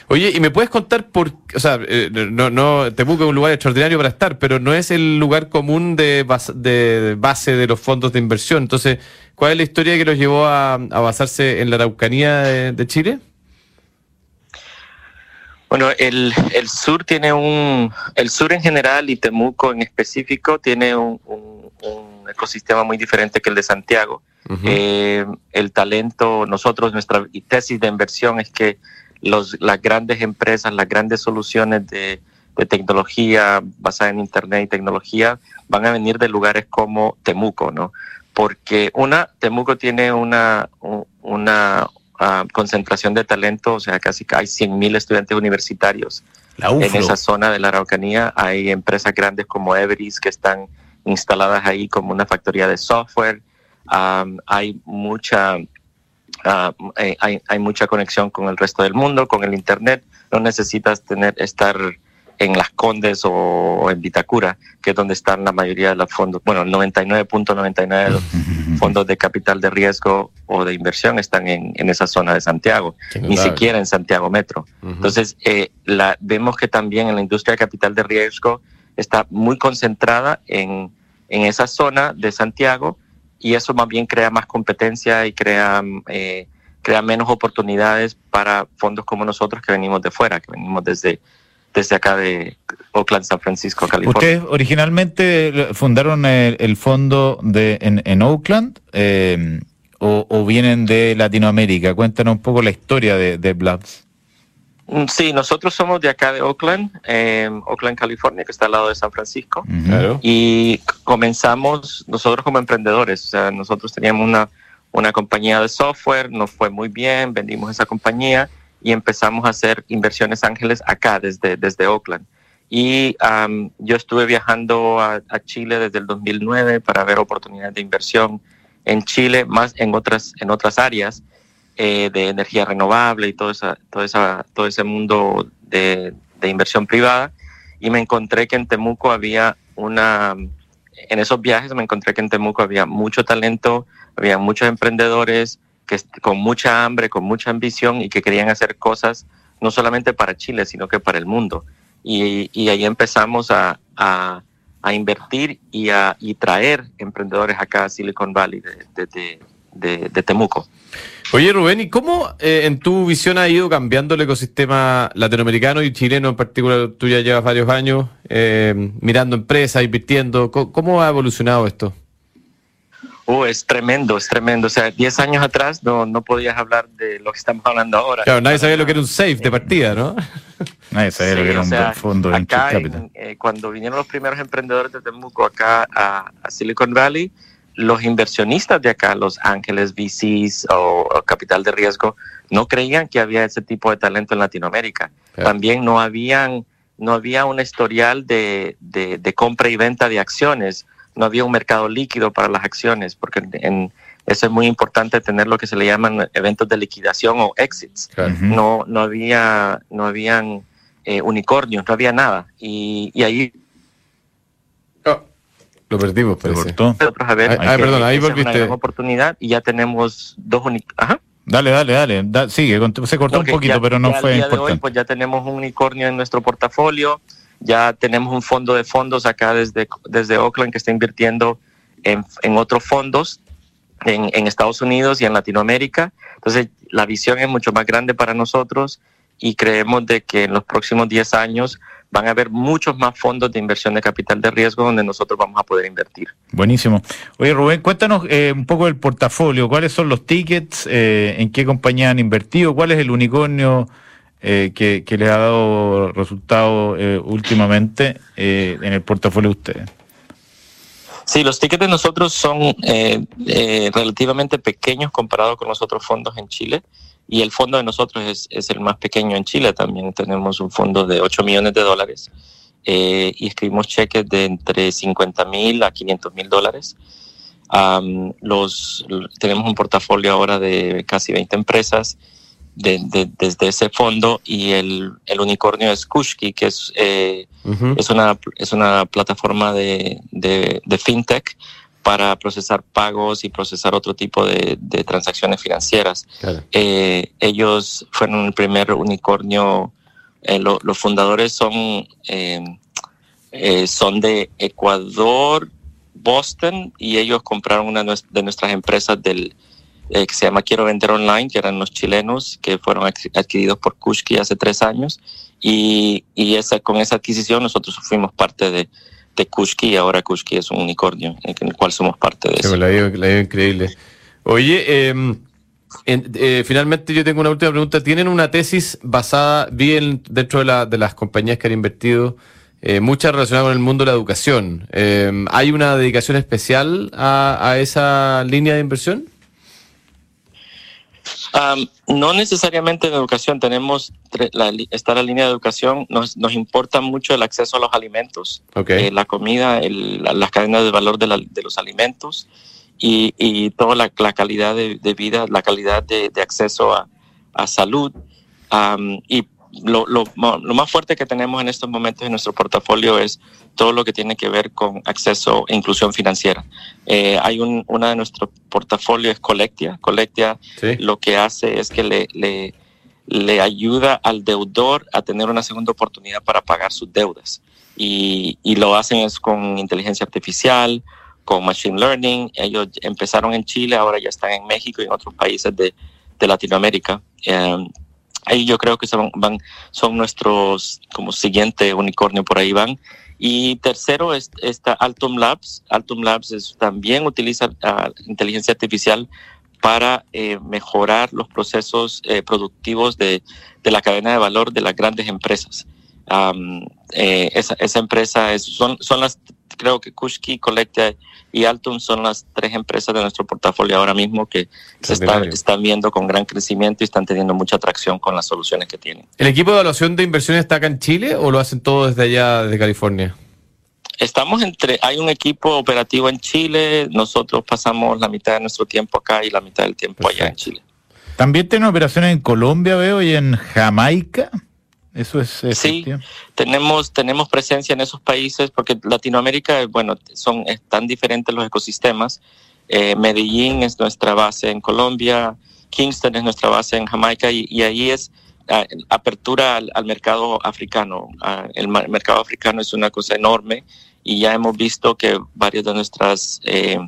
Oye, ¿y me puedes contar por o sea, eh, no, no, Temuco es un lugar extraordinario para estar, pero no es el lugar común de, bas- de base de los fondos de inversión. Entonces, ¿cuál es la historia que los llevó a, basarse en la Araucanía de Chile? Bueno, el, el sur tiene un, el sur en general y Temuco en específico tiene un, un- un ecosistema muy diferente que el de Santiago. Eh, el talento, nosotros, nuestra tesis de inversión es que los, las grandes empresas, las grandes soluciones de, de tecnología basada en Internet y tecnología van a venir de lugares como Temuco, ¿no? Porque una, Temuco tiene una, una ah, concentración de talento, o sea, casi hay 100.000 estudiantes universitarios la en esa zona de la Araucanía. Hay empresas grandes como Everis que están instaladas ahí como una factoría de software. Hay mucha eh, hay, hay mucha conexión con el resto del mundo, con el internet. No necesitas tener estar en Las Condes o, en Vitacura, que es donde están la mayoría de los fondos. Bueno, el 99.99 de los fondos de capital de riesgo o de inversión están en, en esa zona de Santiago, ni siquiera en Santiago Metro. Entonces, eh, la, vemos que también en la industria de capital de riesgo está muy concentrada en, en esa zona de Santiago y eso más bien crea más competencia y crea, eh, crea menos oportunidades para fondos como nosotros que venimos de fuera, que venimos desde, desde acá de, Oakland, San Francisco, California. Ustedes originalmente fundaron el, el fondo de, en, en Oakland eh, o, o vienen de Latinoamérica. Cuéntanos un poco la historia de, de Blabs. Mm, Sí, nosotros somos de acá de Oakland, eh, Oakland, California, que está al lado de San Francisco. Claro. Y comenzamos nosotros como emprendedores. O sea, nosotros teníamos una, una compañía de software, nos fue muy bien, vendimos esa compañía y empezamos a hacer inversiones ángeles acá desde, desde Oakland. Y am, yo estuve viajando a, a Chile desde el 2009 para ver oportunidades de inversión en Chile, más en otras, en otras áreas eh, de energía renovable y todo, esa, todo, esa, todo ese mundo de, de inversión privada. Y me encontré que en Temuco había una, en esos viajes me encontré que en Temuco había mucho talento, había muchos emprendedores que con mucha hambre, con mucha ambición y que querían hacer cosas no solamente para Chile, sino que para el mundo. Y, y ahí empezamos a, a, a invertir y a y traer emprendedores acá a Silicon Valley de, de, de- de Temuco. Oye, Rubén, ¿y cómo eh, en tu visión ha ido cambiando el ecosistema latinoamericano y chileno en particular? Tú ya llevas varios años eh, mirando empresas, invirtiendo. ¿Cómo, cómo ha evolucionado esto? Oh, es tremendo, es tremendo. O sea, 10 años atrás no, no podías hablar de lo que estamos hablando ahora. Claro, nadie sabía lo que era un safe de partida, ¿no? [laughs] Nadie sabía lo que era un sea, fondo de acá en- capital. eh, cuando vinieron los primeros emprendedores de Temuco acá a, a Silicon Valley, los inversionistas de acá, los ángeles, VCs o, o capital de riesgo, no creían que había ese tipo de talento en Latinoamérica. Claro. También no habían no había un historial de, de- de compra y venta de acciones, no había un mercado líquido para las acciones, porque en, eso es muy importante tener lo que se le llaman eventos de liquidación o exits no, no había, no habían eh, unicornios, no había nada. Y, y ahí Oh, lo perdimos, Se parece. cortó. nosotros a ver, Ah, perdón, ahí una volviste. gran oportunidad y ya tenemos dos unicornios. Ajá. Dale, dale, dale. Da- sigue, se cortó Porque un poquito, ya- pero no ya al fue día de hoy, importante. pues ya tenemos un unicornio en nuestro portafolio, ya tenemos un fondo de fondos acá desde, desde Oakland que está invirtiendo en, en otros fondos en, en Estados Unidos y en Latinoamérica. Entonces, la visión es mucho más grande para nosotros y creemos de que en los próximos 10 años van a haber muchos más fondos de inversión de capital de riesgo donde nosotros vamos a poder invertir. Buenísimo. Oye, Rubén, cuéntanos eh, un poco del portafolio. ¿Cuáles son los tickets? Eh, ¿En qué compañía han invertido? ¿Cuál es el unicornio eh, que, que les ha dado resultado eh, últimamente eh, en el portafolio de ustedes? Sí, los tickets de nosotros son eh, eh, relativamente pequeños comparados con los otros fondos en Chile y el fondo de nosotros es, es el más pequeño en Chile también. Tenemos un fondo de 8 millones de dólares eh, y escribimos cheques de entre 50 mil a 500 mil dólares. Am, los, tenemos un portafolio ahora de casi 20 empresas de- de- desde ese fondo y el, el unicornio es Kushki, que es... eh, es una, es una plataforma de, de, de fintech para procesar pagos y procesar otro tipo de, transacciones financieras. Claro. Eh, ellos fueron el primer unicornio, eh, lo- los fundadores son, son de Ecuador, Boston, y ellos compraron una de nuestras empresas del, eh, que se llama Quiero Vender Online, que eran los chilenos, que fueron adqui- adquiridos por Kushki hace tres años. Y, y esa, con esa adquisición nosotros fuimos parte de, de Kushki y ahora Kushki es un unicornio en el cual somos parte de Sí, eso. la veo, la veo increíble. Oye, eh, en- eh, finalmente yo tengo una última pregunta. ¿Tienen una tesis basada bien dentro de, la- de las compañías que han invertido, eh, muchas relacionadas con el mundo de la educación? Eh, ¿Hay una dedicación especial a, a esa línea de inversión? Am, no necesariamente en educación, tenemos la, está la línea de educación, nos, nos importa mucho el acceso a los alimentos, eh, la comida, el- la- las cadenas de valor de, la- de los alimentos y, y toda la, la calidad de, de vida, la calidad de, de acceso a, a salud. Am, y lo, lo más fuerte que tenemos en estos momentos en nuestro portafolio es todo lo que tiene que ver con acceso e inclusión financiera. Eh, hay un, una de nuestro portafolio es Colectia. Colectia Sí. lo que hace es que le, le, le ayuda al deudor a tener una segunda oportunidad para pagar sus deudas. Y, y lo hacen es con inteligencia artificial, con machine learning. Ellos empezaron en Chile, ahora ya están en México y en otros países de, de Latinoamérica. Eh, ahí yo creo que son, van, son nuestros como siguiente unicornio por ahí van. Y tercero es, está Altum Labs. Altum Labs también utiliza inteligencia artificial para eh, mejorar los procesos eh, productivos de, de la cadena de valor de las grandes empresas. Eh, esa, esa empresa es, son, son las, creo que Kushki, Collecta y Altum son las tres empresas de nuestro portafolio ahora mismo que se están viendo con gran crecimiento y están teniendo mucha atracción con las soluciones que tienen. ¿El equipo de evaluación de inversiones está acá en Chile o lo hacen todo desde allá, desde California? Estamos entre, hay un equipo operativo en Chile, nosotros pasamos la mitad de nuestro tiempo acá y la mitad del tiempo allá en Chile. También tienen operaciones en Colombia, veo, y en Jamaica. Eso es Sí, tenemos, tenemos presencia en esos países porque Latinoamérica, bueno, son tan diferentes los ecosistemas. Eh, Medellín es nuestra base en Colombia, Kingston es nuestra base en Jamaica y, y ahí es ah, apertura al, al mercado africano. El ma- mercado africano es una cosa enorme y ya hemos visto que varias de nuestras eh,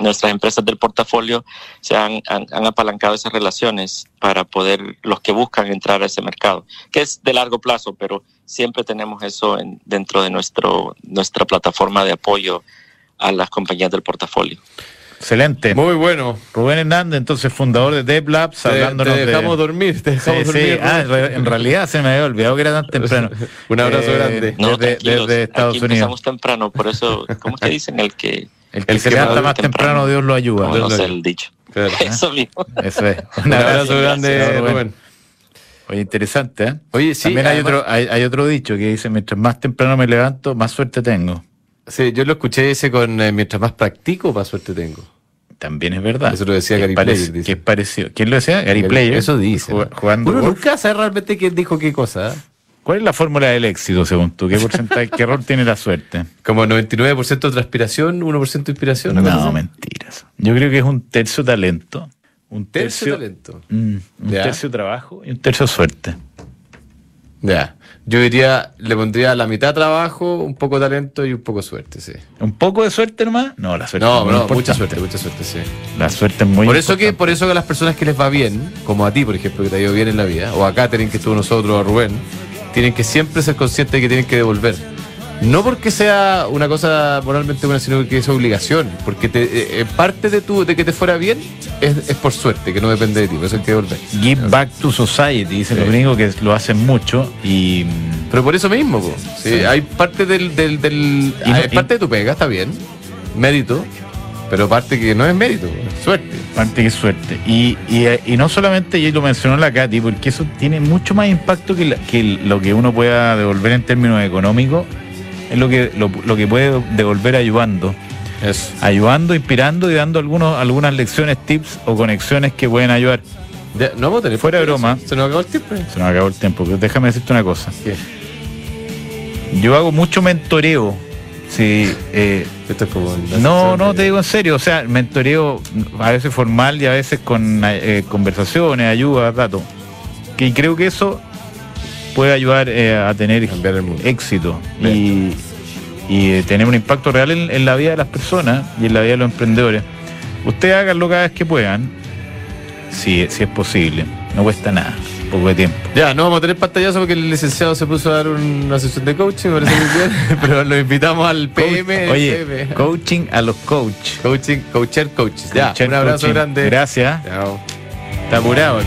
nuestras empresas del portafolio se han, han, han apalancado esas relaciones para poder, los que buscan entrar a ese mercado, que es de largo plazo, pero siempre tenemos eso en, dentro de nuestro, nuestra plataforma de apoyo a las compañías del portafolio. Excelente. Muy bueno. Rubén Hernández, entonces fundador de Devlabs, hablándonos te de... dejamos dormir, te dejamos Sí, sí. dormir. Ah, en Rubén. re- en realidad se me había olvidado que era tan temprano. [laughs] Un abrazo Eh, grande. No, desde, desde Estados aquí Unidos. empezamos temprano, por eso, ¿cómo es que dicen? El que, El que se levanta más temprano, Dios lo ayuda. no, no sé el dicho. Claro. Eso mismo. [laughs] Eso es. Un abrazo grande, Rubén. Oye, interesante, ¿eh? Oye, sí, También hay además- otro, hay, hay otro dicho que dice, mientras más temprano me levanto, más suerte tengo. Sí, yo lo escuché ese con eh, mientras más practico, más suerte tengo. También es verdad. Eso lo decía Gary parece- Player, dice. Que es parecido. ¿Quién lo decía? Gary Gary- Player. eso dice, Jug- ¿no? Jugando Uno golf. nunca sabe realmente quién dijo qué cosa. ¿eh? ¿Cuál es la fórmula del éxito, según tú? ¿Qué porcentaje, qué rol tiene la suerte? [laughs] Como 99% transpiración, 1% inspiración. No, mentiras. Yo creo que es un tercio talento, un Tercio tercio, talento. Mm, un Ya. tercio trabajo y un tercio suerte. Ya. Yo diría, le pondría la mitad trabajo, un poco talento y un poco suerte, sí. ¿Un poco de suerte nomás? No, la suerte No, es muy no, mucha suerte, mucha suerte, sí. La suerte es muy por eso que, importante. por eso que a las personas que les va bien, como a ti, por ejemplo, que te ha ido bien en la vida, o a Katherine que estuvo nosotros, o a Rubén, tienen que siempre ser conscientes de que tienen que devolver. No porque sea una cosa moralmente buena, sino que es obligación. Porque te, eh, eh, parte de tu, de que te fuera bien es, es por suerte, que no depende de ti, por eso hay que devolver. Give back to society, dicen Sí. los gringos que lo hacen mucho y Pero por eso mismo, po. Sí, Sí. hay parte del, del, del- no- hay y- parte de tu pega, está bien, mérito, pero parte que no es mérito, es suerte. parte que es suerte. Y, y, y no solamente, y lo mencionó la Katy, porque eso tiene mucho más impacto que, la- que lo que uno pueda devolver en términos económicos, es lo que, lo, lo que puede devolver ayudando. Eso. Ayudando, inspirando y dando algunos, algunas lecciones, tips o conexiones que pueden ayudar. Ya, no vamos a tener Fuera de broma. Se nos acabó el tiempo. Se nos acabó el tiempo, pero déjame decirte una cosa. ¿Qué? Yo hago mucho mentoreo. Sí, eh, Esto es como No, no, de- te digo en serio, o sea, mentoreo a veces formal y a veces con eh, conversaciones, ayuda, datos. Que creo que eso puede ayudar eh, a tener Cambiar el mundo. éxito y, y, eh, tener un impacto real en, en la vida de las personas y en la vida de los emprendedores. Ustedes háganlo cada vez que puedan, si, si es posible, no cuesta nada, poco de tiempo. Ya, no vamos a tener pantallazo porque el licenciado se puso a dar una sesión de coaching, parece muy bien, [laughs] pero lo invitamos al PM. el Oye, PM. coaching a los coach. coaching, coacher coaches. Ya, Coacher un abrazo coaching. grande. Gracias. Chao. Está apurado.